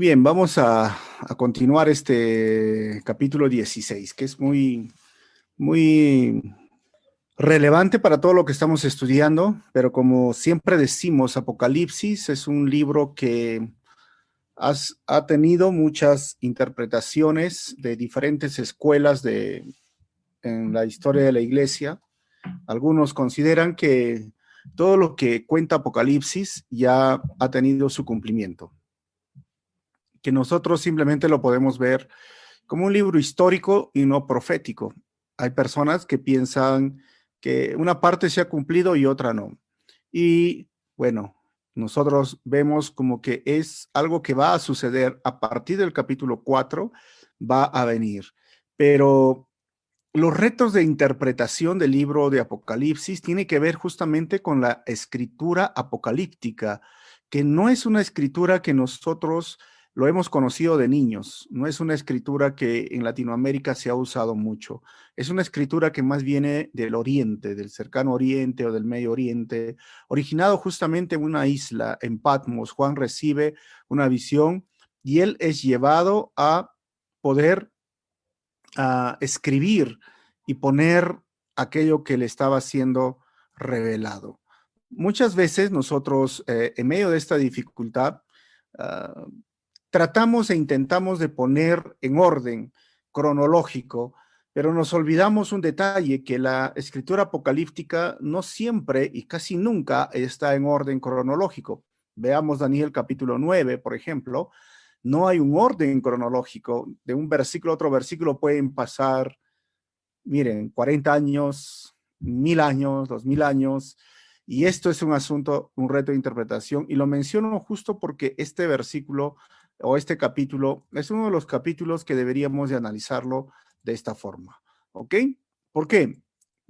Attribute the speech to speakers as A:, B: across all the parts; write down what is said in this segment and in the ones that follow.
A: bien, vamos a, continuar este capítulo 16, que es muy, muy relevante para todo lo que estamos estudiando, pero como siempre decimos, Apocalipsis es un libro que ha tenido muchas interpretaciones de diferentes escuelas de, en la historia de la iglesia. Algunos consideran que todo lo que cuenta Apocalipsis ya ha tenido su cumplimiento que nosotros simplemente lo podemos ver como un libro histórico y no profético. Hay personas que piensan que una parte se ha cumplido y otra no. Y bueno, nosotros vemos como que es algo que va a suceder a partir del capítulo 4, va a venir. Pero los retos de interpretación del libro de Apocalipsis tiene que ver justamente con la escritura apocalíptica, que no es una escritura que nosotros lo hemos conocido de niños. No es una escritura que en Latinoamérica se ha usado mucho. Es una escritura que más viene del Oriente, del cercano Oriente o del Medio Oriente, originado justamente en una isla, en Patmos. Juan recibe una visión y él es llevado a poder escribir y poner aquello que le estaba siendo revelado. Muchas veces nosotros, eh, en medio de esta dificultad, ah, tratamos e intentamos de poner en orden cronológico, pero nos olvidamos un detalle, que la escritura apocalíptica no siempre y casi nunca está en orden cronológico. Veamos Daniel capítulo 9, por ejemplo, no hay un orden cronológico. De un versículo a otro versículo pueden pasar, miren, 40 años, mil años, dos mil años, y esto es un asunto, un reto de interpretación, y lo menciono justo porque este versículo o este capítulo es uno de los capítulos que deberíamos de analizarlo de esta forma. ¿Ok? ¿Por qué?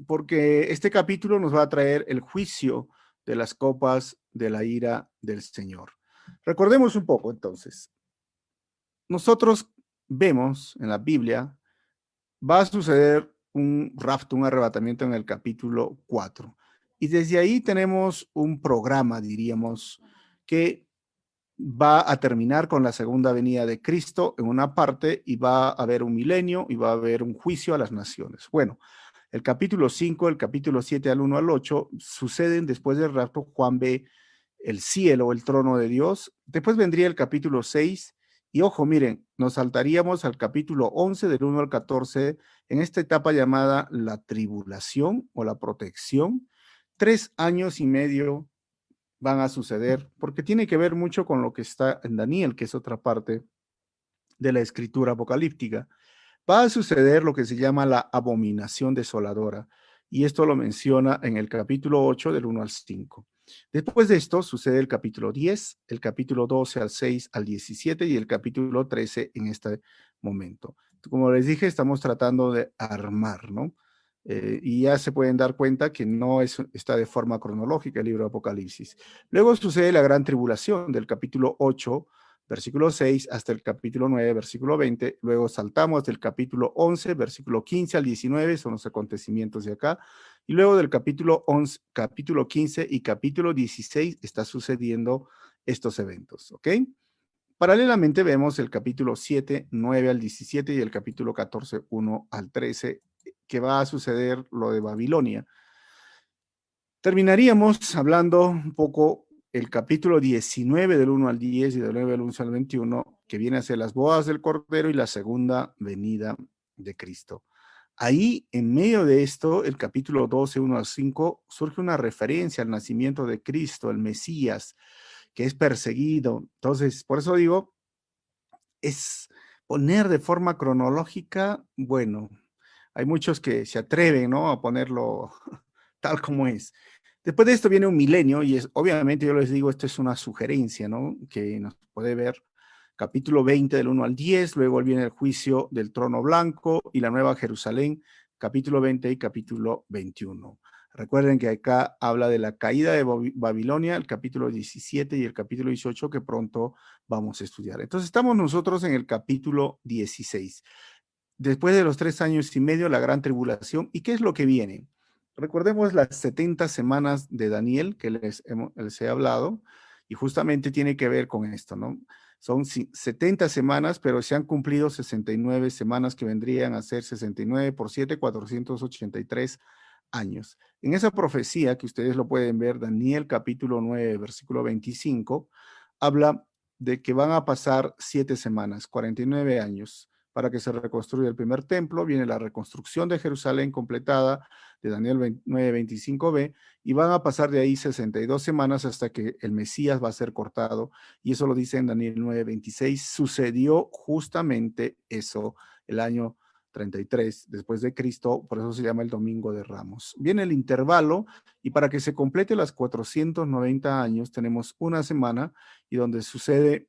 A: Porque este capítulo nos va a traer el juicio de las copas de la ira del Señor. Recordemos un poco entonces. Nosotros vemos en la Biblia, va a suceder un rapto, un arrebatamiento en el capítulo 4. Y desde ahí tenemos un programa, diríamos, que va a terminar con la segunda venida de Cristo en una parte y va a haber un milenio y va a haber un juicio a las naciones. Bueno, el capítulo 5, el capítulo 7 al 1 al 8 suceden después del rapto. Juan ve el cielo, el trono de Dios. Después vendría el capítulo 6 y ojo, miren, nos saltaríamos al capítulo 11 del 1 al 14 en esta etapa llamada la tribulación o la protección. Tres años y medio van a suceder, porque tiene que ver mucho con lo que está en Daniel, que es otra parte de la escritura apocalíptica. Va a suceder lo que se llama la abominación desoladora, y esto lo menciona en el capítulo 8 del 1 al 5. Después de esto sucede el capítulo 10, el capítulo 12 al 6 al 17 y el capítulo 13 en este momento. Como les dije, estamos tratando de armar, ¿no? Eh, y ya se pueden dar cuenta que no es, está de forma cronológica el libro de Apocalipsis. Luego sucede la gran tribulación del capítulo 8, versículo 6, hasta el capítulo 9, versículo 20. Luego saltamos del capítulo 11, versículo 15 al 19, son los acontecimientos de acá. Y luego del capítulo 11, capítulo 15 y capítulo 16 está sucediendo estos eventos, ¿ok? Paralelamente vemos el capítulo 7, 9 al 17 y el capítulo 14, 1 al 13 que va a suceder lo de Babilonia. Terminaríamos hablando un poco el capítulo 19 del 1 al 10 y del 9 al 11 al 21, que viene a ser las bodas del Cordero y la segunda venida de Cristo. Ahí, en medio de esto, el capítulo 12, 1 al 5, surge una referencia al nacimiento de Cristo, el Mesías, que es perseguido. Entonces, por eso digo, es poner de forma cronológica, bueno, hay muchos que se atreven, ¿no? A ponerlo tal como es. Después de esto viene un milenio y es, obviamente yo les digo, esto es una sugerencia, ¿no? Que nos puede ver capítulo 20 del 1 al 10, luego viene el juicio del trono blanco y la nueva Jerusalén, capítulo 20 y capítulo 21. Recuerden que acá habla de la caída de Babilonia, el capítulo 17 y el capítulo 18 que pronto vamos a estudiar. Entonces estamos nosotros en el capítulo 16 después de los tres años y medio, la gran tribulación. ¿Y qué es lo que viene? Recordemos las 70 semanas de Daniel que les, he hablado y justamente tiene que ver con esto, ¿no? Son 70 semanas, pero se han cumplido 69 semanas que vendrían a ser 69 por 7, 483 años. En esa profecía que ustedes lo pueden ver, Daniel capítulo 9, versículo 25, habla de que van a pasar siete semanas, 49 años, para que se reconstruya el primer templo. Viene la reconstrucción de Jerusalén completada de Daniel 9:25b y van a pasar de ahí 62 semanas hasta que el Mesías va a ser cortado. Y eso lo dice en Daniel 9:26. Sucedió justamente eso el año 33 después de Cristo, por eso se llama el Domingo de Ramos. Viene el intervalo y para que se complete las 490 años tenemos una semana y donde sucede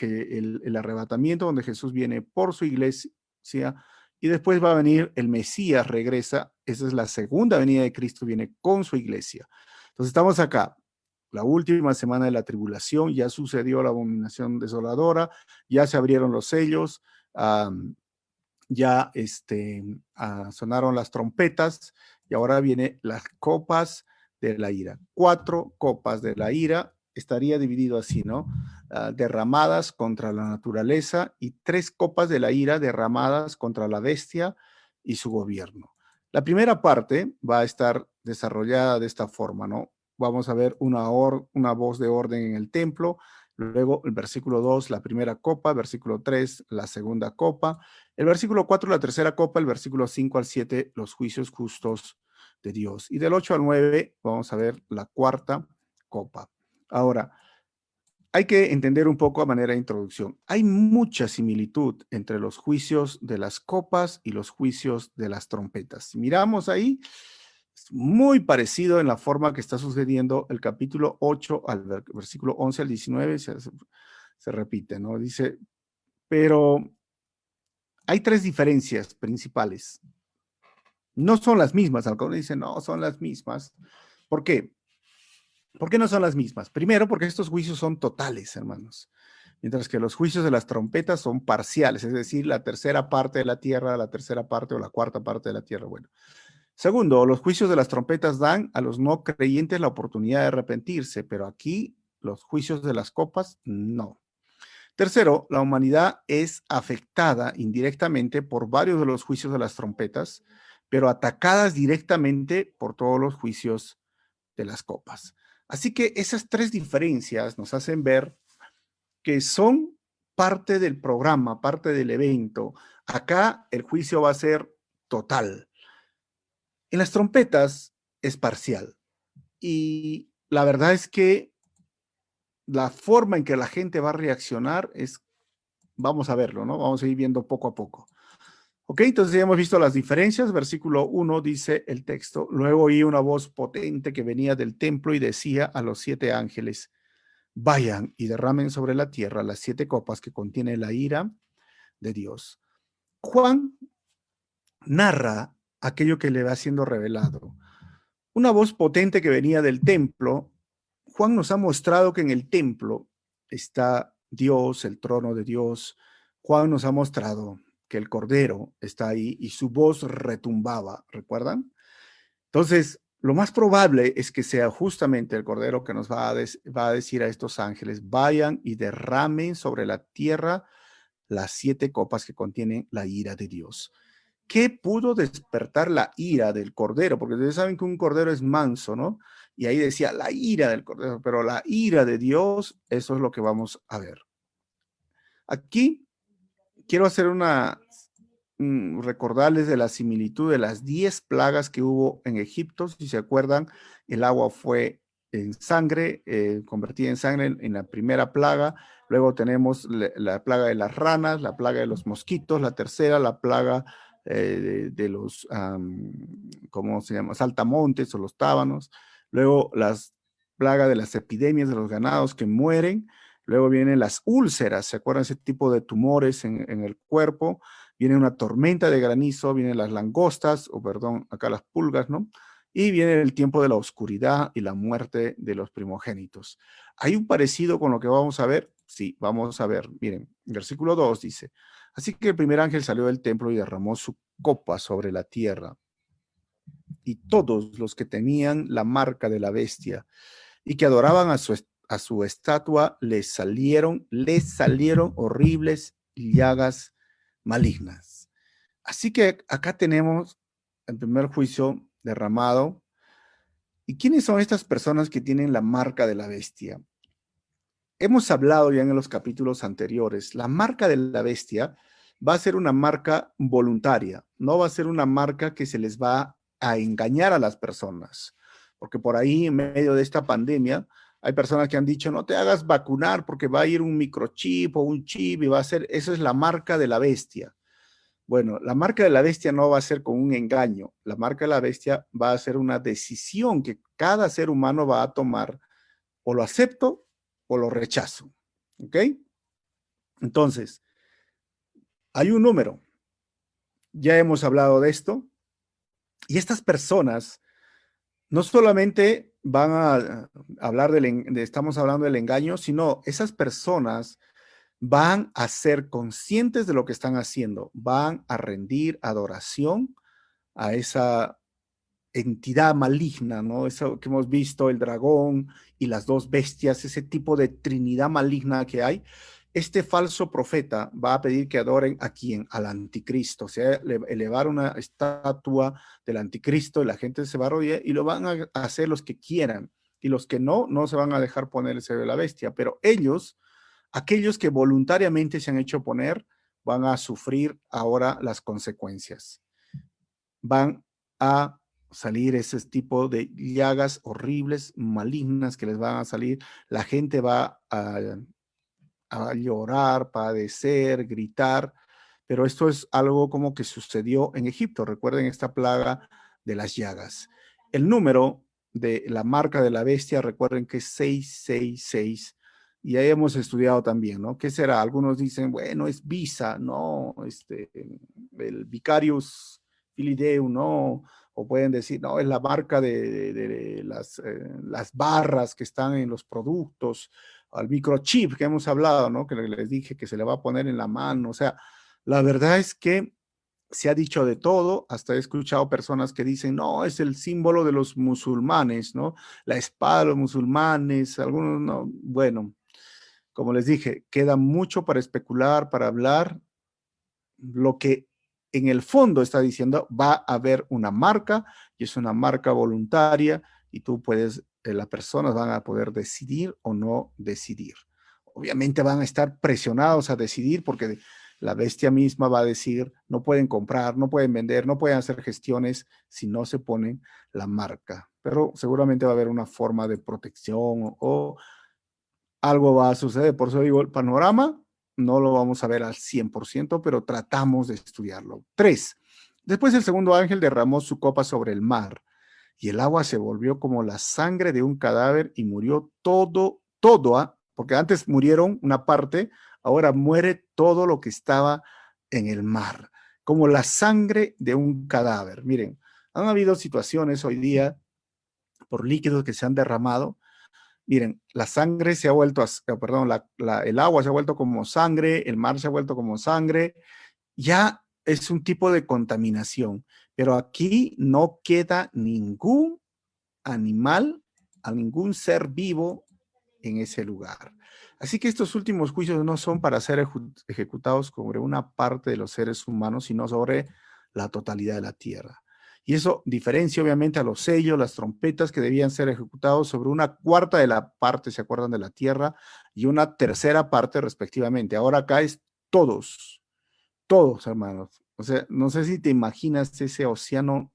A: el, el arrebatamiento, donde Jesús viene por su iglesia y después va a venir el Mesías, regresa, esa es la segunda venida de Cristo, viene con su iglesia. Entonces estamos acá, la última semana de la tribulación, ya sucedió la abominación desoladora, ya se abrieron los sellos, ya este, ah, sonaron las trompetas y ahora vienen las copas de la ira. Cuatro copas de la ira, estaría dividido así, ¿no? Ah, derramadas contra la naturaleza y tres copas de la ira derramadas contra la bestia y su gobierno. La primera parte va a estar desarrollada de esta forma, ¿no? Vamos a ver una, una voz de orden en el templo, Luego el versículo 2, la primera copa, versículo 3, la segunda copa, el versículo 4, la tercera copa, el versículo 5 al 7, los juicios justos de Dios. Y del 8 al 9 vamos a ver la cuarta copa. Ahora, hay que entender un poco a manera de introducción. Hay mucha similitud entre los juicios de las copas y los juicios de las trompetas. Si miramos ahí, muy parecido en la forma que está sucediendo el capítulo 8 al versículo 11 al 19, se, se repite, ¿no? Dice, pero hay tres diferencias principales. No son las mismas, algunos dicen, no, son las mismas. ¿Por qué? ¿Por qué no son las mismas? Primero, porque estos juicios son totales, hermanos. Mientras que los juicios de las trompetas son parciales, es decir, la tercera parte de la tierra, la tercera parte o la cuarta parte de la tierra. Bueno, Segundo, los juicios de las trompetas dan a los no creyentes la oportunidad de arrepentirse, pero aquí los juicios de las copas no. Tercero, la humanidad es afectada indirectamente por varios de los juicios de las trompetas, pero atacadas directamente por todos los juicios de las copas. Así que esas tres diferencias nos hacen ver que son parte del programa, parte del evento. Acá el juicio va a ser total. En las trompetas es parcial. Y la verdad es que la forma en que la gente va a reaccionar es, vamos a verlo, ¿no? Vamos a ir viendo poco a poco. Ok, entonces ya hemos visto las diferencias. Versículo 1 dice el texto, luego oí una voz potente que venía del templo y decía a los siete ángeles, vayan y derramen sobre la tierra las siete copas que contiene la ira de Dios. Juan narra aquello que le va siendo revelado. Una voz potente que venía del templo, Juan nos ha mostrado que en el templo está Dios, el trono de Dios. Juan nos ha mostrado que el Cordero está ahí y su voz retumbaba, ¿recuerdan? Entonces, lo más probable es que sea justamente el Cordero que nos va a, va a decir a estos ángeles, vayan y derramen sobre la tierra las siete copas que contienen la ira de Dios. ¿Qué pudo despertar la ira del cordero? Porque ustedes saben que un cordero es manso, ¿no? Y ahí decía la ira del cordero, pero la ira de Dios, eso es lo que vamos a ver. Aquí quiero hacer una, mm, recordarles de la similitud de las diez plagas que hubo en Egipto. Si se acuerdan, el agua fue en sangre, eh, convertida en sangre en, la primera plaga. Luego tenemos la plaga de las ranas, la plaga de los mosquitos, la tercera, la plaga eh, de, los, ¿cómo se llama? Saltamontes o los tábanos. Luego las plagas de las epidemias de los ganados que mueren. Luego vienen las úlceras, ¿se acuerdan ese tipo de tumores en, el cuerpo? Viene una tormenta de granizo, vienen las langostas, o perdón, acá las pulgas, ¿no? Y viene el tiempo de la oscuridad y la muerte de los primogénitos. ¿Hay un parecido con lo que vamos a ver? Sí, vamos a ver. Miren, versículo 2 dice, Así que el primer ángel salió del templo y derramó su copa sobre la tierra. Y todos los que tenían la marca de la bestia y que adoraban a su, a su estatua le salieron, le salieron horribles llagas malignas. Así que acá tenemos el primer juicio derramado. ¿Y quiénes son estas personas que tienen la marca de la bestia? Hemos hablado ya en los capítulos anteriores, la marca de la bestia va a ser una marca voluntaria, no va a ser una marca que se les va a engañar a las personas, porque por ahí en medio de esta pandemia hay personas que han dicho, no te hagas vacunar porque va a ir un microchip o un chip y va a ser, esa es la marca de la bestia. Bueno, la marca de la bestia no va a ser con un engaño, la marca de la bestia va a ser una decisión que cada ser humano va a tomar, o lo acepto o lo rechazo. ¿Ok? Entonces, hay un número. Ya hemos hablado de esto. Y estas personas no solamente van a hablar del, de, estamos hablando del engaño, sino esas personas van a ser conscientes de lo que están haciendo, van a rendir adoración a esa entidad maligna, ¿no? Eso que hemos visto, el dragón y las dos bestias, ese tipo de trinidad maligna que hay. Este falso profeta va a pedir que adoren a quién? Al anticristo, o sea, elevar una estatua del anticristo y la gente se va a arrodillar y lo van a hacer los que quieran y los que no, no se van a dejar poner ese de la bestia, pero ellos, aquellos que voluntariamente se han hecho poner, van a sufrir ahora las consecuencias. Van a salir ese tipo de llagas horribles, malignas que les van a salir. La gente va a, a llorar, padecer, gritar, pero esto es algo como que sucedió en Egipto. Recuerden esta plaga de las llagas. El número de la marca de la bestia, recuerden que es 666. Y ahí hemos estudiado también, ¿no? ¿Qué será? Algunos dicen, bueno, es visa, no, este, el Vicarius Filideu, no, o pueden decir, no, es la marca de, eh, las, barras que están en los productos, al microchip que hemos hablado, ¿no? Que les dije que se le va a poner en la mano. O sea, la verdad es que se ha dicho de todo, hasta he escuchado personas que dicen, no, es el símbolo de los musulmanes, ¿no? La espada de los musulmanes, algunos no. Bueno, como les dije, queda mucho para especular, para hablar. Lo que en el fondo está diciendo va a haber una marca y es una marca voluntaria y tú puedes, eh, las personas van a poder decidir o no decidir. Obviamente van a estar presionados a decidir porque la bestia misma va a decir, no pueden comprar, no pueden vender, no pueden hacer gestiones si no se ponen la marca. Pero seguramente va a haber una forma de protección o, o algo va a suceder. Por eso digo, el panorama no lo vamos a ver al 100%, pero tratamos de estudiarlo. Tres, después el segundo ángel derramó su copa sobre el mar y el agua se volvió como la sangre de un cadáver y murió todo, todo, ¿ah? porque antes murieron una parte, ahora muere todo lo que estaba en el mar, como la sangre de un cadáver. Miren, han habido situaciones hoy día por líquidos que se han derramado Miren, la sangre se ha vuelto, eh, perdón, el agua se ha vuelto como sangre, el mar se ha vuelto como sangre. Ya es un tipo de contaminación, pero aquí no queda ningún animal, a ningún ser vivo en ese lugar. Así que estos últimos juicios no son para ser ejecutados sobre una parte de los seres humanos, sino sobre la totalidad de la tierra. Y eso diferencia obviamente a los sellos, las trompetas que debían ser ejecutados sobre una cuarta de la parte, ¿se acuerdan? De la tierra y una tercera parte respectivamente. Ahora acá es todos, todos hermanos. O sea, no sé si te imaginas ese océano,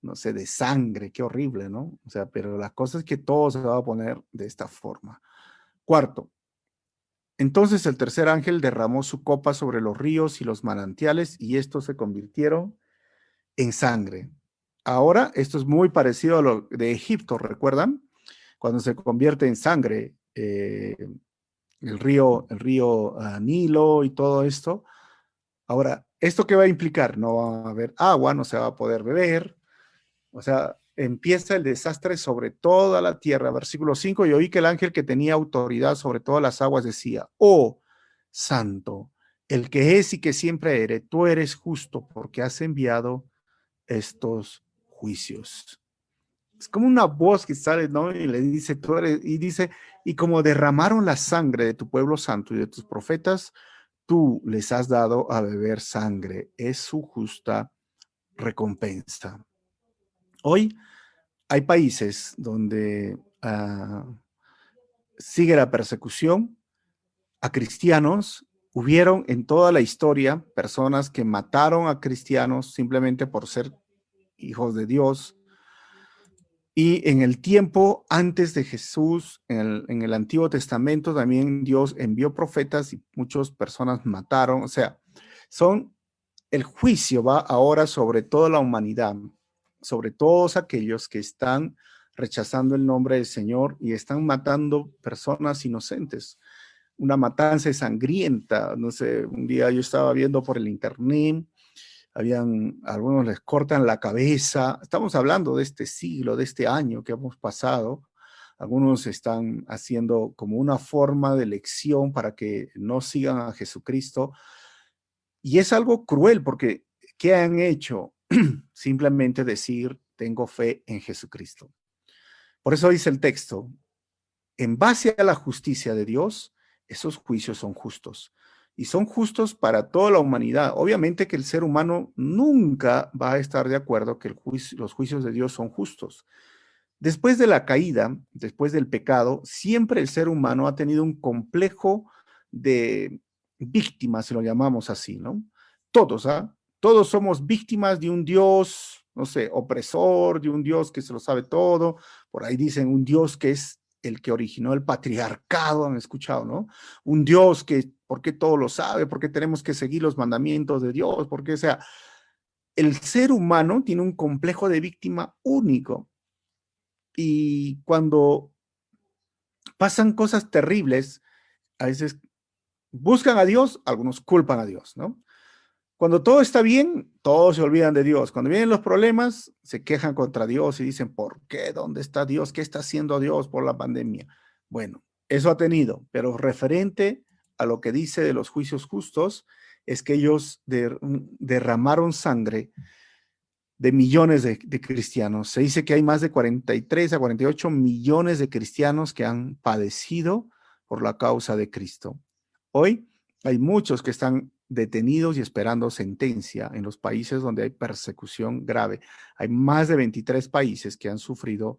A: no sé, de sangre, qué horrible, ¿no? O sea, pero la cosa es que todo se va a poner de esta forma. Cuarto, entonces el tercer ángel derramó su copa sobre los ríos y los manantiales y estos se convirtieron en sangre. Ahora, esto es muy parecido a lo de Egipto, ¿recuerdan? Cuando se convierte en sangre eh, el río, el río ah, Nilo y todo esto. Ahora, ¿esto qué va a implicar? No va a haber agua, no se va a poder beber. O sea, empieza el desastre sobre toda la tierra. Versículo 5, y oí que el ángel que tenía autoridad sobre todas las aguas decía, oh, santo, el que es y que siempre eres, tú eres justo porque has enviado estos juicios. Es como una voz que sale, ¿no? Y le dice, y dice, Y como derramaron la sangre de tu pueblo santo y de tus profetas, tú les has dado a beber sangre. Es su justa recompensa. Hoy hay países donde ah, sigue la persecución a cristianos. Hubieron en toda la historia personas que mataron a cristianos simplemente por ser hijos de Dios, y en el tiempo antes de Jesús, en el, Antiguo Testamento, también Dios envió profetas y muchas personas mataron. O sea, son, el juicio va ahora sobre toda la humanidad, sobre todos aquellos que están rechazando el nombre del Señor y están matando personas inocentes. Una matanza sangrienta. No sé, un día yo estaba viendo por el internet habían, algunos les cortan la cabeza. Estamos hablando de este siglo, de este año que hemos pasado. Algunos están haciendo como una forma de elección para que no sigan a Jesucristo. Y es algo cruel porque ¿qué han hecho? Simplemente decir, tengo fe en Jesucristo. Por eso dice el texto, en base a la justicia de Dios, esos juicios son justos y son justos para toda la humanidad. Obviamente que el ser humano nunca va a estar de acuerdo que los juicios de Dios son justos. Después de la caída, después del pecado, siempre el ser humano ha tenido un complejo de víctimas, si lo llamamos así, ¿no? Todos, ¿ah? Todos somos víctimas de un Dios, no sé, opresor, de un Dios que se lo sabe todo. Por ahí dicen un Dios que es el que originó el patriarcado, han escuchado, ¿no? Un Dios que, ¿por qué todo lo sabe? ¿Por qué tenemos que seguir los mandamientos de Dios? Porque, o sea, el ser humano tiene un complejo de víctima único. Y cuando pasan cosas terribles, a veces buscan a Dios, algunos culpan a Dios, ¿no? Cuando todo está bien, todos se olvidan de Dios. Cuando vienen los problemas, se quejan contra Dios y dicen, ¿por qué? ¿Dónde está Dios? ¿Qué está haciendo Dios por la pandemia? Bueno, eso ha tenido, pero referente a lo que dice de los juicios justos, es que ellos derramaron sangre de millones de, de, cristianos. Se dice que hay más de 43 a 48 millones de cristianos que han padecido por la causa de Cristo. Hoy hay muchos que están detenidos y esperando sentencia en los países donde hay persecución grave. Hay más de 23 países que han sufrido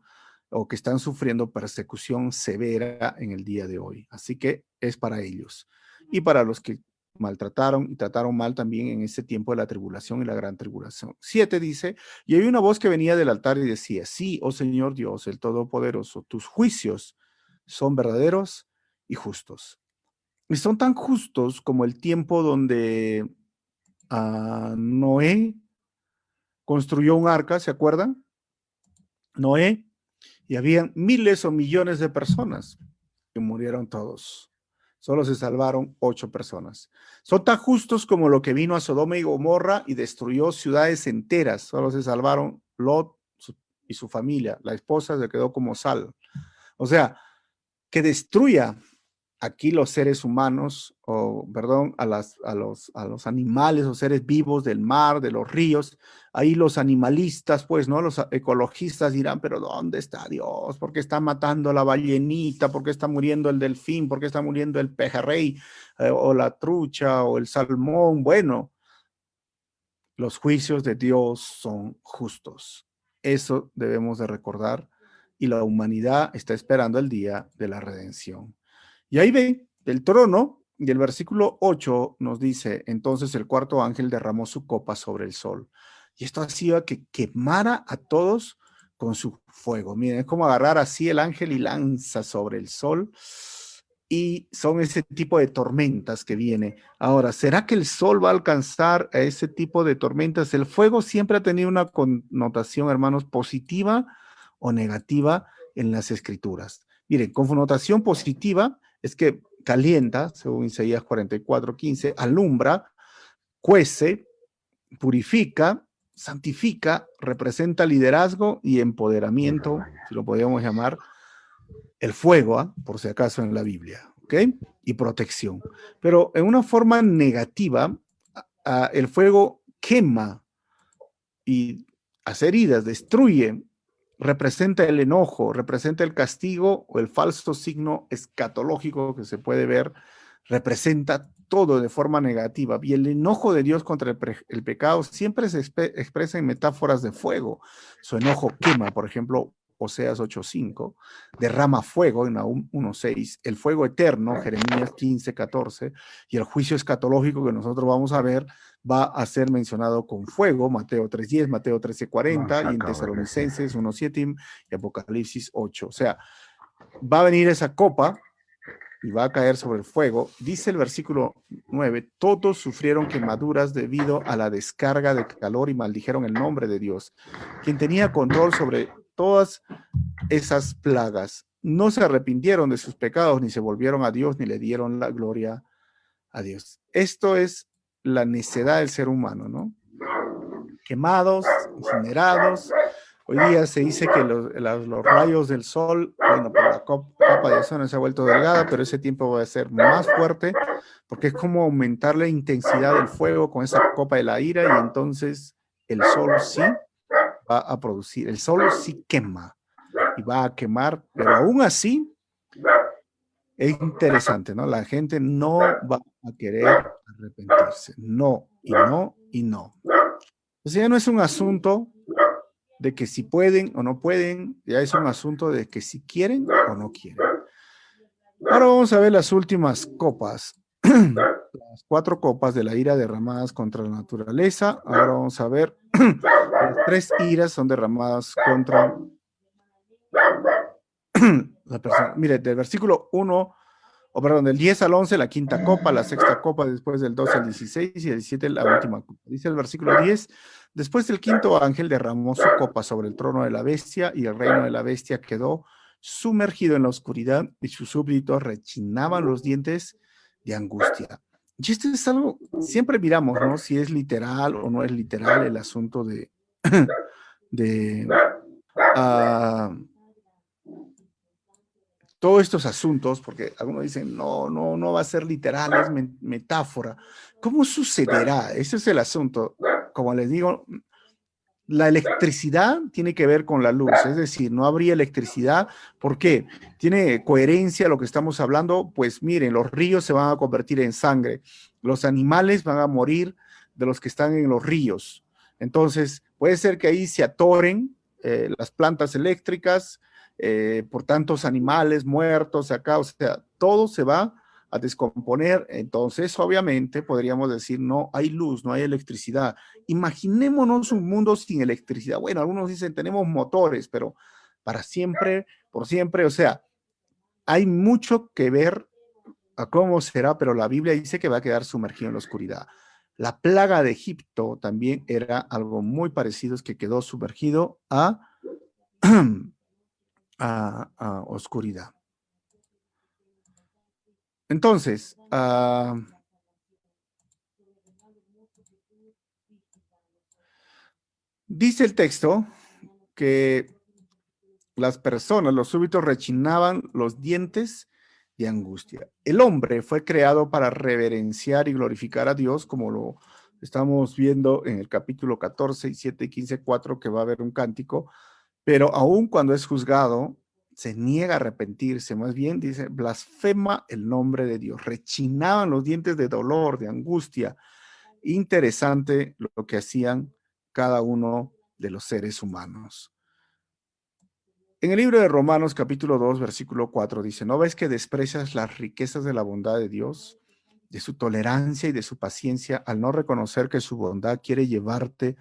A: o que están sufriendo persecución severa en el día de hoy. Así que es para ellos. Y para los que maltrataron y trataron mal también en ese tiempo de la tribulación y la gran tribulación. Siete dice, y hay una voz que venía del altar y decía, sí, oh Señor Dios, el Todopoderoso, tus juicios son verdaderos y justos. Y son tan justos como el tiempo donde ah, Noé construyó un arca, ¿se acuerdan? Noé, y habían miles o millones de personas que murieron todos. Solo se salvaron ocho personas. Son tan justos como lo que vino a Sodoma y Gomorra y destruyó ciudades enteras. Solo se salvaron Lot y su familia. La esposa se quedó como sal. O sea, que destruya aquí los seres humanos, o perdón, a, las, a, los, a los animales o seres vivos del mar, de los ríos, ahí los animalistas, pues, ¿no? Los ecologistas dirán, pero ¿dónde está Dios? ¿Por qué está matando la ballenita? ¿Por qué está muriendo el delfín? ¿Por qué está muriendo el pejerrey? Eh, o la trucha o el salmón. Bueno, los juicios de Dios son justos. Eso debemos de recordar y la humanidad está esperando el día de la redención. Y ahí ve el trono, y el versículo 8 nos dice, entonces el cuarto ángel derramó su copa sobre el sol. Y esto hacía que quemara a todos con su fuego. Miren, es como agarrar así el ángel y lanza sobre el sol. Y son ese tipo de tormentas que viene. Ahora, ¿será que el sol va a alcanzar a ese tipo de tormentas? El fuego siempre ha tenido una connotación, hermanos, positiva o negativa en las escrituras. Miren, con connotación positiva es que calienta, según Isaías 44, 15, alumbra, cuece, purifica, santifica, representa liderazgo y empoderamiento, si lo podríamos llamar, el fuego, ¿ah? por si acaso en la Biblia, ¿ok? Y protección. Pero en una forma negativa, el fuego quema y hace heridas, destruye representa el enojo, representa el castigo o el falso signo escatológico que se puede ver, representa todo de forma negativa. Y el enojo de Dios contra el, pecado siempre se expresa en metáforas de fuego. Su enojo quema, por ejemplo, Oseas 8.5, derrama fuego en 1.6, el fuego eterno, Jeremías 15.14, y el juicio escatológico que nosotros vamos a ver va a ser mencionado con fuego, Mateo 3.10, Mateo 13.40, y en Tesalonicenses 1.7 y Apocalipsis 8. O sea, va a venir esa copa y va a caer sobre el fuego. Dice el versículo 9, todos sufrieron quemaduras debido a la descarga de calor y maldijeron el nombre de Dios, quien tenía control sobre todas esas plagas. No se arrepintieron de sus pecados, ni se volvieron a Dios, ni le dieron la gloria a Dios. Esto es la necedad del ser humano, ¿no? Quemados, incinerados. Hoy día se dice que los, rayos del sol, bueno, por la capa de ozono se ha vuelto delgada, pero ese tiempo va a ser más fuerte porque es como aumentar la intensidad del fuego con esa copa de la ira y entonces el sol sí va a producir, el sol sí quema y va a quemar, pero aún así es interesante, ¿no? La gente no va a querer arrepentirse. No, y no, y no. O sea, ya no es un asunto de que si pueden o no pueden, ya es un asunto de que si quieren o no quieren. Ahora vamos a ver las últimas copas. Las cuatro copas de la ira derramadas contra la naturaleza. Ahora vamos a ver las tres iras son derramadas contra la persona. Mire, del versículo 1, o perdón, del 10 al 11, la quinta copa, la sexta copa, después del 12 al 16 y el 17, la última copa. Dice el versículo 10, después del quinto ángel derramó su copa sobre el trono de la bestia y el reino de la bestia quedó sumergido en la oscuridad y sus súbditos rechinaban los dientes de angustia. Y esto es algo, siempre miramos, ¿no? Si es literal o no es literal el asunto de, de uh, todos estos asuntos, porque algunos dicen, no, no, no va a ser literal, es metáfora. ¿Cómo sucederá? Ese es el asunto. Como les digo, la electricidad tiene que ver con la luz, es decir, no habría electricidad. ¿Por qué? ¿Tiene coherencia lo que estamos hablando? Pues miren, los ríos se van a convertir en sangre, los animales van a morir de los que están en los ríos. Entonces, puede ser que ahí se atoren eh, las plantas eléctricas, eh, por tantos animales muertos acá, o sea, todo se va a descomponer. Entonces, obviamente, podríamos decir, no hay luz, no hay electricidad. Imaginémonos un mundo sin electricidad. Bueno, algunos dicen, tenemos motores, pero para siempre, por siempre, o sea, hay mucho que ver a cómo será, pero la Biblia dice que va a quedar sumergido en la oscuridad. La plaga de Egipto también era algo muy parecido, es que quedó sumergido a a, oscuridad. Entonces, ah, dice el texto que las personas, los súbitos, rechinaban los dientes de angustia. El hombre fue creado para reverenciar y glorificar a Dios, como lo estamos viendo en el capítulo 14 y 7 y 15, 4, que va a haber un cántico pero aún cuando es juzgado, se niega a arrepentirse, más bien dice, blasfema el nombre de Dios, rechinaban los dientes de dolor, de angustia. Interesante lo que hacían cada uno de los seres humanos. En el libro de Romanos capítulo 2, versículo 4 dice, ¿no ves que desprecias las riquezas de la bondad de Dios, de su tolerancia y de su paciencia al no reconocer que su bondad quiere llevarte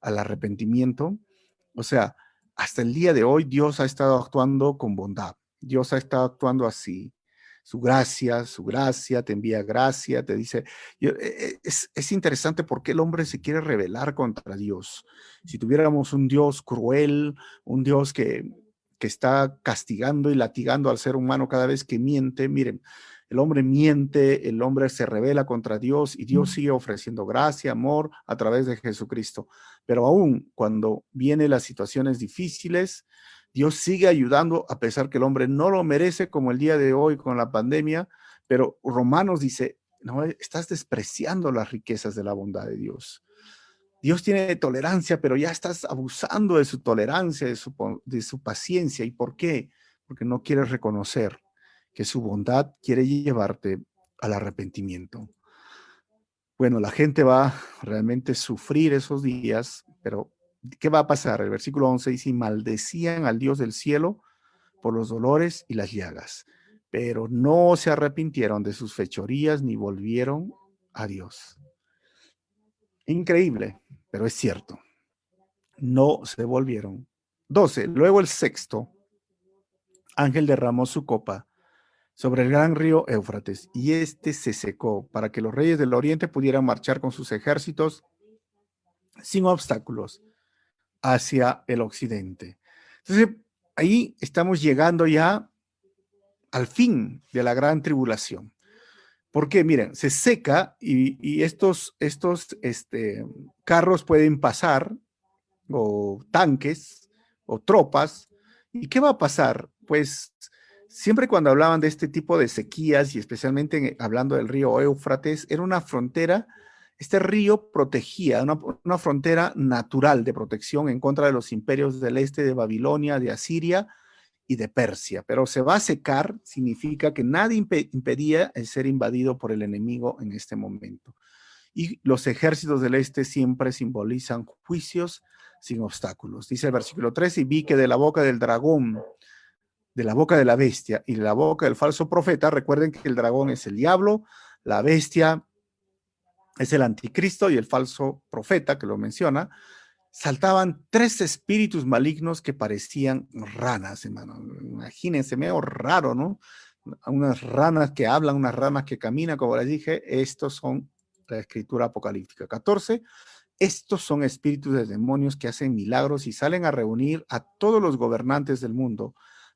A: al arrepentimiento? O sea, hasta el día de hoy Dios ha estado actuando con bondad. Dios ha estado actuando así. Su gracia, su gracia, te envía gracia, te dice, e, e, es, es interesante porque el hombre se quiere rebelar contra Dios. Si tuviéramos un Dios cruel, un Dios que, que está castigando y latigando al ser humano cada vez que miente, miren, el hombre miente, el hombre se revela contra Dios y Dios sigue ofreciendo gracia, amor a través de Jesucristo. Pero aún cuando vienen las situaciones difíciles, Dios sigue ayudando a pesar que el hombre no lo merece como el día de hoy con la pandemia, pero Romanos dice, no, estás despreciando las riquezas de la bondad de Dios. Dios tiene tolerancia, pero ya estás abusando de su tolerancia, de su, de su paciencia. ¿Y por qué? Porque no quieres reconocer que su bondad quiere llevarte al arrepentimiento. Bueno, la gente va realmente a sufrir esos días, pero ¿qué va a pasar? El versículo 11 dice, y maldecían al Dios del cielo por los dolores y las llagas, pero no se arrepintieron de sus fechorías ni volvieron a Dios. Increíble, pero es cierto. No se volvieron. 12. Luego el sexto ángel derramó su copa sobre el gran río Éufrates, y éste se secó para que los reyes del oriente pudieran marchar con sus ejércitos sin obstáculos hacia el occidente. Entonces, ahí estamos llegando ya al fin de la gran tribulación. Porque, miren, se seca y, estos, estos este, carros pueden pasar, o tanques, o tropas. ¿Y qué va a pasar? Pues siempre cuando hablaban de este tipo de sequías y especialmente hablando del río Éufrates, era una frontera, este río protegía, una, frontera natural de protección en contra de los imperios del este de Babilonia, de Asiria y de Persia. Pero se va a secar, significa que nadie impedía el ser invadido por el enemigo en este momento. Y los ejércitos del este siempre simbolizan juicios sin obstáculos. Dice el versículo 3, y vi que de la boca del dragón de la boca de la bestia y de la boca del falso profeta, recuerden que el dragón es el diablo, la bestia es el anticristo y el falso profeta que lo menciona, saltaban tres espíritus malignos que parecían ranas, hermano. Imagínense, medio raro, ¿no? Unas ranas que hablan, unas ranas que caminan, como les dije, estos son la escritura apocalíptica. 14. Estos son espíritus de demonios que hacen milagros y salen a reunir a todos los gobernantes del mundo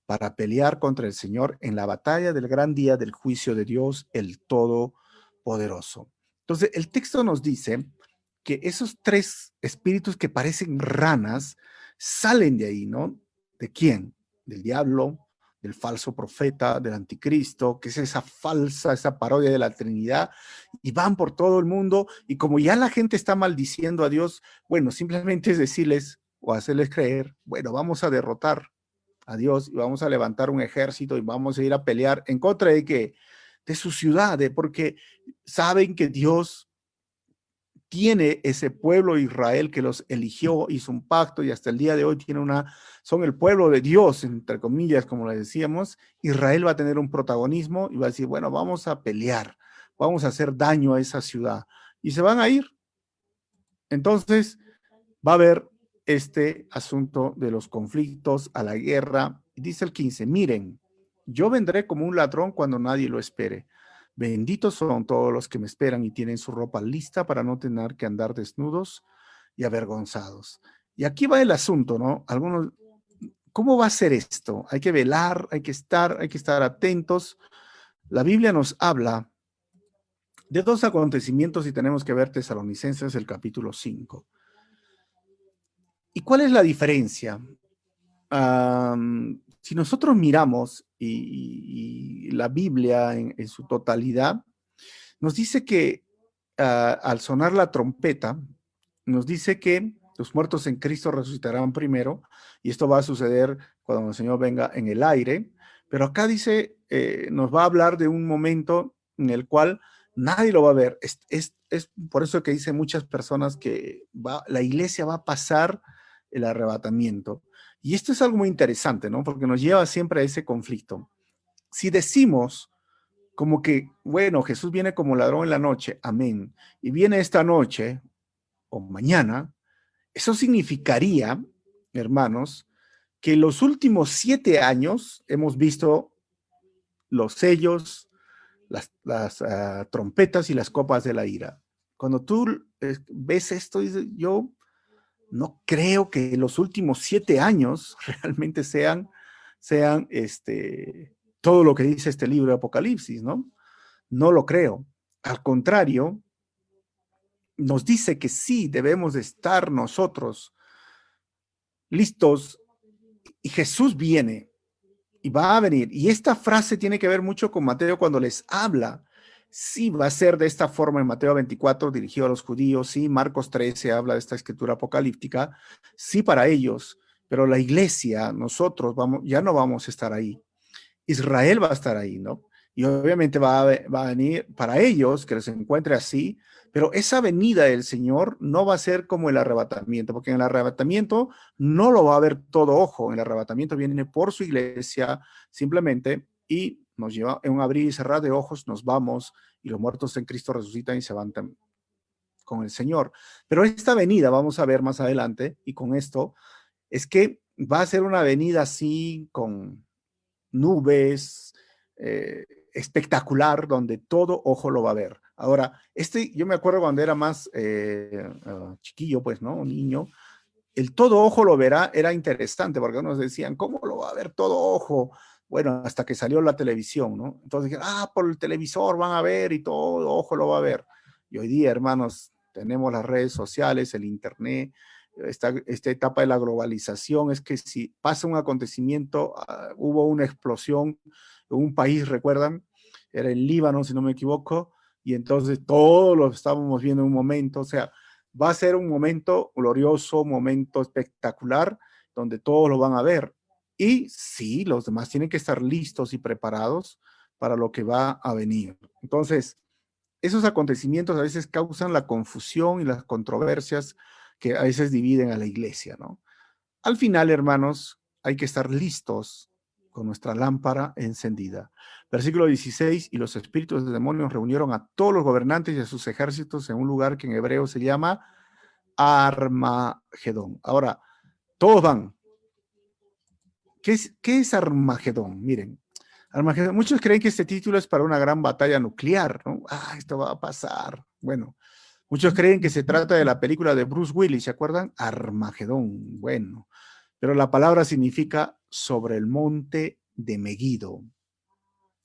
A: para pelear contra el Señor en la batalla del gran día del juicio de Dios, el Todopoderoso. Entonces, el texto nos dice que esos tres espíritus que parecen ranas salen de ahí, ¿no? ¿De quién? Del diablo, del falso profeta, del anticristo, que es esa falsa, esa parodia de la Trinidad, y van por todo el mundo, y como ya la gente está maldiciendo a Dios, bueno, simplemente es decirles o hacerles creer, bueno, vamos a derrotar a Dios y vamos a levantar un ejército y vamos a ir a pelear en contra de que de su ciudad, porque saben que Dios tiene ese pueblo Israel que los eligió, hizo un pacto y hasta el día de hoy tiene una, son el pueblo de Dios, entre comillas, como le decíamos. Israel va a tener un protagonismo y va a decir, bueno, vamos a pelear, vamos a hacer daño a esa ciudad y se van a ir. Entonces, va a haber este asunto de los conflictos, a la guerra. Dice el 15, miren, yo vendré como un ladrón cuando nadie lo espere. Benditos son todos los que me esperan y tienen su ropa lista para no tener que andar desnudos y avergonzados. Y aquí va el asunto, ¿no? Algunos, ¿cómo va a ser esto? Hay que velar, hay que estar, hay que estar atentos. La Biblia nos habla de dos acontecimientos y tenemos que ver Tesalonicenses el capítulo 5. ¿Y cuál es la diferencia? si nosotros miramos y, la Biblia en, su totalidad, nos dice que ah, al sonar la trompeta, nos dice que los muertos en Cristo resucitarán primero, y esto va a suceder cuando el Señor venga en el aire, pero acá dice, eh, nos va a hablar de un momento en el cual nadie lo va a ver. Es, por eso que dice muchas personas que la iglesia va a pasar el arrebatamiento. Y esto es algo muy interesante, ¿no? Porque nos lleva siempre a ese conflicto. Si decimos como que, bueno, Jesús viene como ladrón en la noche, amén, y viene esta noche o mañana, eso significaría, hermanos, que los últimos siete años hemos visto los sellos, las, ah, trompetas y las copas de la ira. Cuando tú eh, ves esto, yo no creo que los últimos siete años realmente sean, sean este, todo lo que dice este libro de Apocalipsis, ¿no? No lo creo. Al contrario, nos dice que sí debemos de estar nosotros listos y Jesús viene y va a venir. Y esta frase tiene que ver mucho con Mateo cuando les habla sí va a ser de esta forma en Mateo 24 dirigido a los judíos, sí, Marcos 13 habla de esta escritura apocalíptica, sí para ellos, pero la iglesia, nosotros vamos, ya no vamos a estar ahí. Israel va a estar ahí, ¿no? Y obviamente va a, venir para ellos que les encuentre así, pero esa venida del Señor no va a ser como el arrebatamiento, porque en el arrebatamiento no lo va a ver todo ojo, en el arrebatamiento viene por su iglesia simplemente y nos lleva en un abrir y cerrar de ojos, nos vamos y los muertos en Cristo resucitan y se van con el Señor. Pero esta venida, vamos a ver más adelante, y con esto, es que va a ser una venida así con nubes, eh, espectacular, donde todo ojo lo va a ver. Ahora, este, yo me acuerdo cuando era más eh, ah, chiquillo, pues, ¿no? Un niño, el todo ojo lo verá era interesante, porque unos decían, ¿cómo lo va a ver todo ojo? Bueno, hasta que salió la televisión, ¿no? Entonces dijeron, ah, por el televisor van a ver y todo ojo lo va a ver. Y hoy día, hermanos, tenemos las redes sociales, el internet, esta, esta etapa de la globalización, es que si pasa un acontecimiento, ah, hubo una explosión en un país, recuerdan, era en Líbano, si no me equivoco, y entonces todos lo estábamos viendo en un momento, o sea, va a ser un momento glorioso, momento espectacular, donde todos lo van a ver. Y sí, los demás tienen que estar listos y preparados para lo que va a venir. Entonces, esos acontecimientos a veces causan la confusión y las controversias que a veces dividen a la iglesia, ¿no? Al final, hermanos, hay que estar listos con nuestra lámpara encendida. Versículo 16, y los espíritus de demonios reunieron a todos los gobernantes y a sus ejércitos en un lugar que en hebreo se llama Armagedón. Ahora, todos van, ¿Qué es, Armagedón? Miren, Armagedón, muchos creen que este título es para una gran batalla nuclear, ¿no? Ah, esto va a pasar. Bueno, muchos creen que se trata de la película de Bruce Willis, ¿se acuerdan? Armagedón, bueno. Pero la palabra significa sobre el monte de Megiddo.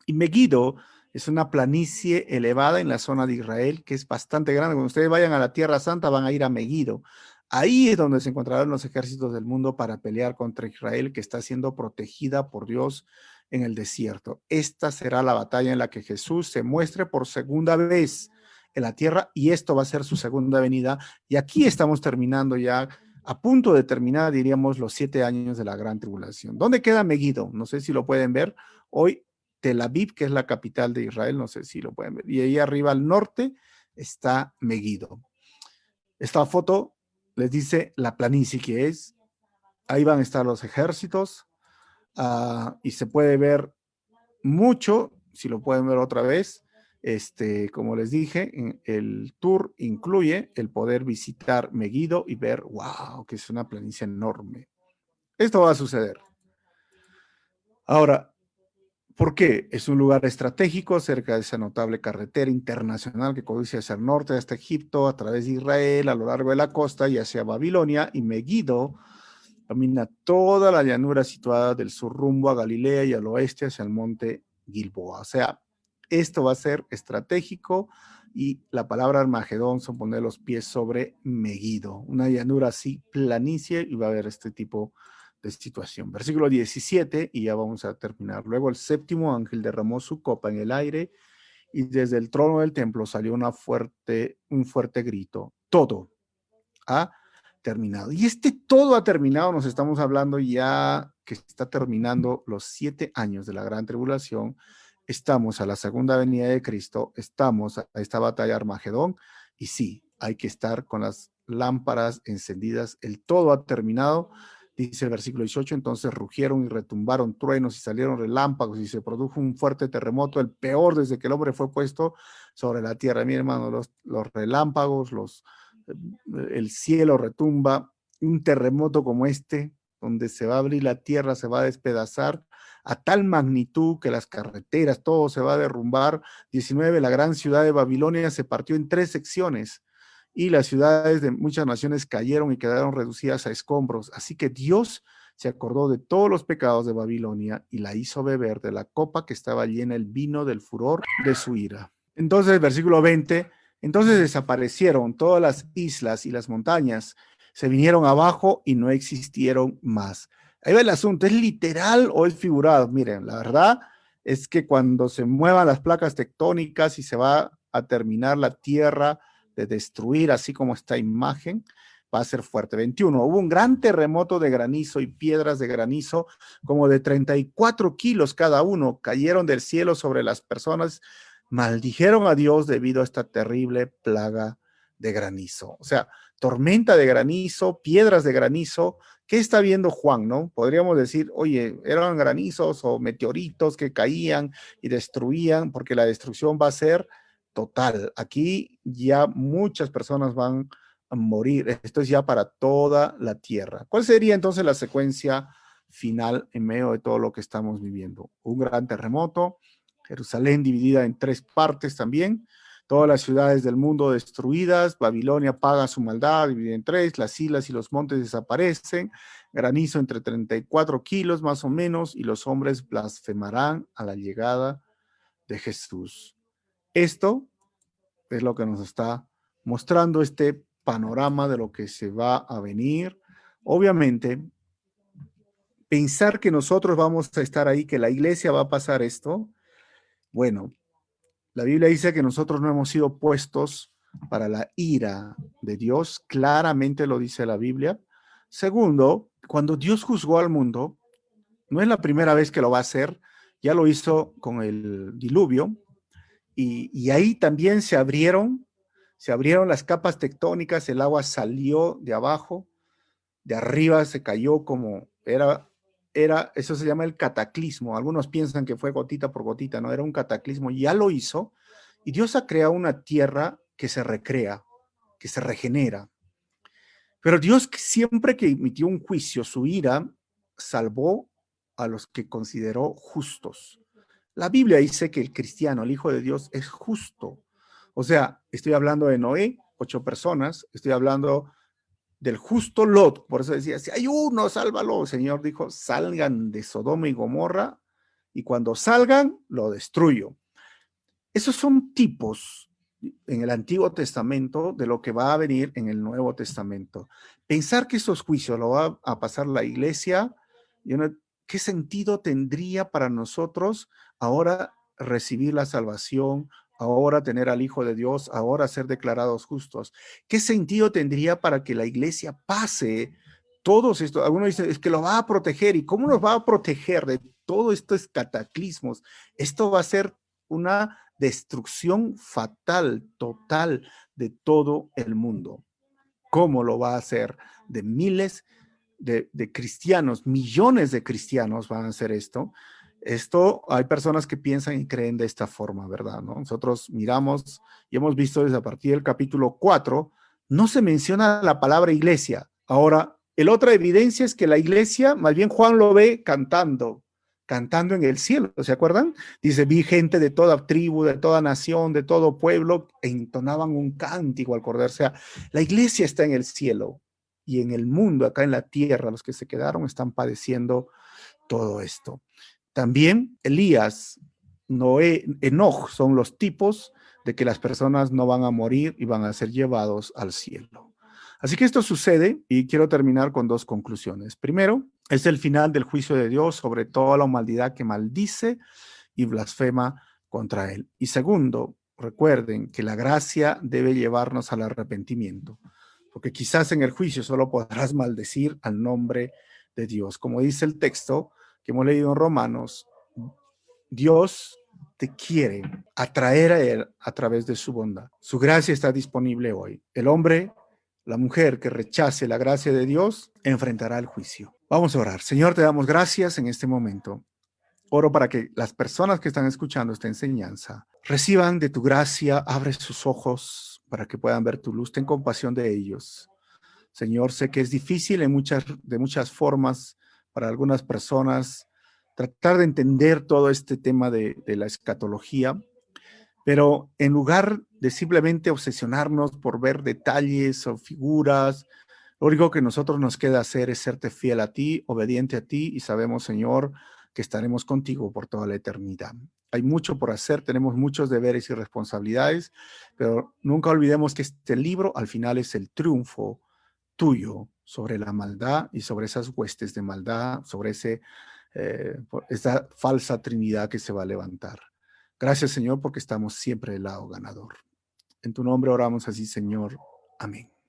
A: Y Megiddo es una planicie elevada en la zona de Israel que es bastante grande. Cuando ustedes vayan a la Tierra Santa van a ir a Megiddo. Ahí es donde se encontrarán los ejércitos del mundo para pelear contra Israel, que está siendo protegida por Dios en el desierto. Esta será la batalla en la que Jesús se muestre por segunda vez en la tierra y esto va a ser su segunda venida. Y aquí estamos terminando ya, a punto de terminar, diríamos, los siete años de la gran tribulación. ¿Dónde queda Megiddo? No sé si lo pueden ver. Hoy Tel Aviv, que es la capital de Israel, no sé si lo pueden ver. Y ahí arriba al norte está Megiddo. Esta foto les dice la planicie que es. Ahí van a estar los ejércitos ah, y se puede ver mucho, si lo pueden ver otra vez. Este, como les dije, el tour incluye el poder visitar Megiddo y ver, wow, que es una planicie enorme. Esto va a suceder. Ahora, ¿Por qué? Es un lugar estratégico cerca de esa notable carretera internacional que conduce hacia el norte, hasta Egipto, a través de Israel, a lo largo de la costa y hacia Babilonia. Y Megiddo camina toda la llanura situada del sur rumbo a Galilea y al oeste hacia el monte Gilboa. O sea, esto va a ser estratégico y la palabra Armagedón son poner los pies sobre Megiddo, una llanura así planicie y va a haber este tipo de de situación. Versículo 17, y ya vamos a terminar. Luego el séptimo ángel derramó su copa en el aire y desde el trono del templo salió una fuerte, un fuerte grito. Todo ha terminado. Y este todo ha terminado, nos estamos hablando ya que está terminando los siete años de la gran tribulación. Estamos a la segunda venida de Cristo, estamos a esta batalla Armagedón y sí, hay que estar con las lámparas encendidas. El todo ha terminado dice el versículo 18, entonces rugieron y retumbaron truenos y salieron relámpagos y se produjo un fuerte terremoto, el peor desde que el hombre fue puesto sobre la tierra. Mi hermano, los, los relámpagos, los, eh, el cielo retumba, un terremoto como este, donde se va a abrir la tierra, se va a despedazar a tal magnitud que las carreteras, todo se va a derrumbar. 19, la gran ciudad de Babilonia se partió en tres secciones y las ciudades de muchas naciones cayeron y quedaron reducidas a escombros. Así que Dios se acordó de todos los pecados de Babilonia y la hizo beber de la copa que estaba llena el vino del furor de su ira. Entonces, versículo 20, entonces desaparecieron todas las islas y las montañas, se vinieron abajo y no existieron más. Ahí va el asunto, ¿es literal o es figurado? Miren, la verdad, es que cuando se muevan las placas tectónicas y se va a terminar la tierra de destruir, así como esta imagen, va a ser fuerte. 21. Hubo un gran terremoto de granizo y piedras de granizo, como de 34 kilos cada uno, cayeron del cielo sobre las personas, maldijeron a Dios debido a esta terrible plaga de granizo. O sea, tormenta de granizo, piedras de granizo. ¿Qué está viendo Juan, no? Podríamos decir, oye, eran granizos o meteoritos que caían y destruían, porque la destrucción va a ser total. Aquí ya muchas personas van a morir. Esto es ya para toda la tierra. ¿Cuál sería entonces la secuencia final en medio de todo lo que estamos viviendo? Un gran terremoto, Jerusalén dividida en tres partes también, todas las ciudades del mundo destruidas, Babilonia paga su maldad, dividida en tres, las islas y los montes desaparecen, granizo entre 34 kilos más o menos, y los hombres blasfemarán a la llegada de Jesús. Esto es lo que nos está mostrando este panorama de lo que se va a venir. Obviamente, pensar que nosotros vamos a estar ahí, que la iglesia va a pasar esto, bueno, la Biblia dice que nosotros no hemos sido puestos para la ira de Dios, claramente lo dice la Biblia. Segundo, cuando Dios juzgó al mundo, no es la primera vez que lo va a hacer, ya lo hizo con el diluvio, y, ahí también se abrieron, se abrieron las capas tectónicas, el agua salió de abajo, de arriba se cayó como era, era, eso se llama el cataclismo. Algunos piensan que fue gotita por gotita, no, era un cataclismo, ya lo hizo, y Dios ha creado una tierra que se recrea, que se regenera. Pero Dios siempre que emitió un juicio, su ira salvó a los que consideró justos. La Biblia dice que el cristiano, el Hijo de Dios, es justo. O sea, estoy hablando de Noé, ocho personas, estoy hablando del justo Lot. Por eso decía, si hay uno, sálvalo. El Señor dijo, salgan de Sodoma y Gomorra y cuando salgan, lo destruyo. Esos son tipos en el Antiguo Testamento de lo que va a venir en el Nuevo Testamento. Pensar que esos juicios lo va a pasar la iglesia, yo no, ¿qué sentido tendría para nosotros ahora recibir la salvación, ahora tener al Hijo de Dios, ahora ser declarados justos? ¿Qué sentido tendría para que la iglesia pase todos estos? Algunos dicen, es que lo va a proteger. ¿Y cómo nos va a proteger de todos estos cataclismos? Esto va a ser una destrucción fatal, total de todo el mundo. ¿Cómo lo va a hacer? De miles de, cristianos, millones de cristianos van a hacer esto. Esto hay personas que piensan y creen de esta forma, ¿verdad? Nosotros miramos y hemos visto desde a partir del capítulo 4, no se menciona la palabra iglesia. Ahora, el otra evidencia es que la iglesia, más bien Juan lo ve cantando, cantando en el cielo, ¿se acuerdan? Dice, vi gente de toda tribu, de toda nación, de todo pueblo, entonaban un cántico al cordero. O sea, la iglesia está en el cielo y en el mundo, acá en la tierra, los que se quedaron están padeciendo todo esto. También Elías, Noé, Enoch son los tipos de que las personas no van a morir y van a ser llevados al cielo. Así que esto sucede y quiero terminar con dos conclusiones. Primero, es el final del juicio de Dios sobre toda la humanidad que maldice y blasfema contra él. Y segundo, recuerden que la gracia debe llevarnos al arrepentimiento porque quizás en el juicio solo podrás maldecir al nombre de Dios. Como dice el texto que hemos leído en Romanos, Dios te quiere atraer a Él a través de su bondad. Su gracia está disponible hoy. El hombre, la mujer que rechace la gracia de Dios, enfrentará el juicio. Vamos a orar. Señor, te damos gracias en este momento. Oro para que las personas que están escuchando esta enseñanza reciban de tu gracia, abre sus ojos, para que puedan ver tu luz. Ten compasión de ellos. Señor, sé que es difícil en muchas, de muchas formas para algunas personas tratar de entender todo este tema de, la escatología, pero en lugar de simplemente obsesionarnos por ver detalles o figuras, lo único que nosotros nos queda hacer es serte fiel a ti, obediente a ti, y sabemos, Señor, que estaremos contigo por toda la eternidad hay mucho por hacer, tenemos muchos deberes y responsabilidades, pero nunca olvidemos que este libro al final es el triunfo tuyo sobre la maldad y sobre esas huestes de maldad, sobre ese eh, esta falsa Trinidad que se va a levantar. Gracias, Señor, porque estamos siempre del lado ganador. En tu nombre oramos así, Señor. Amén.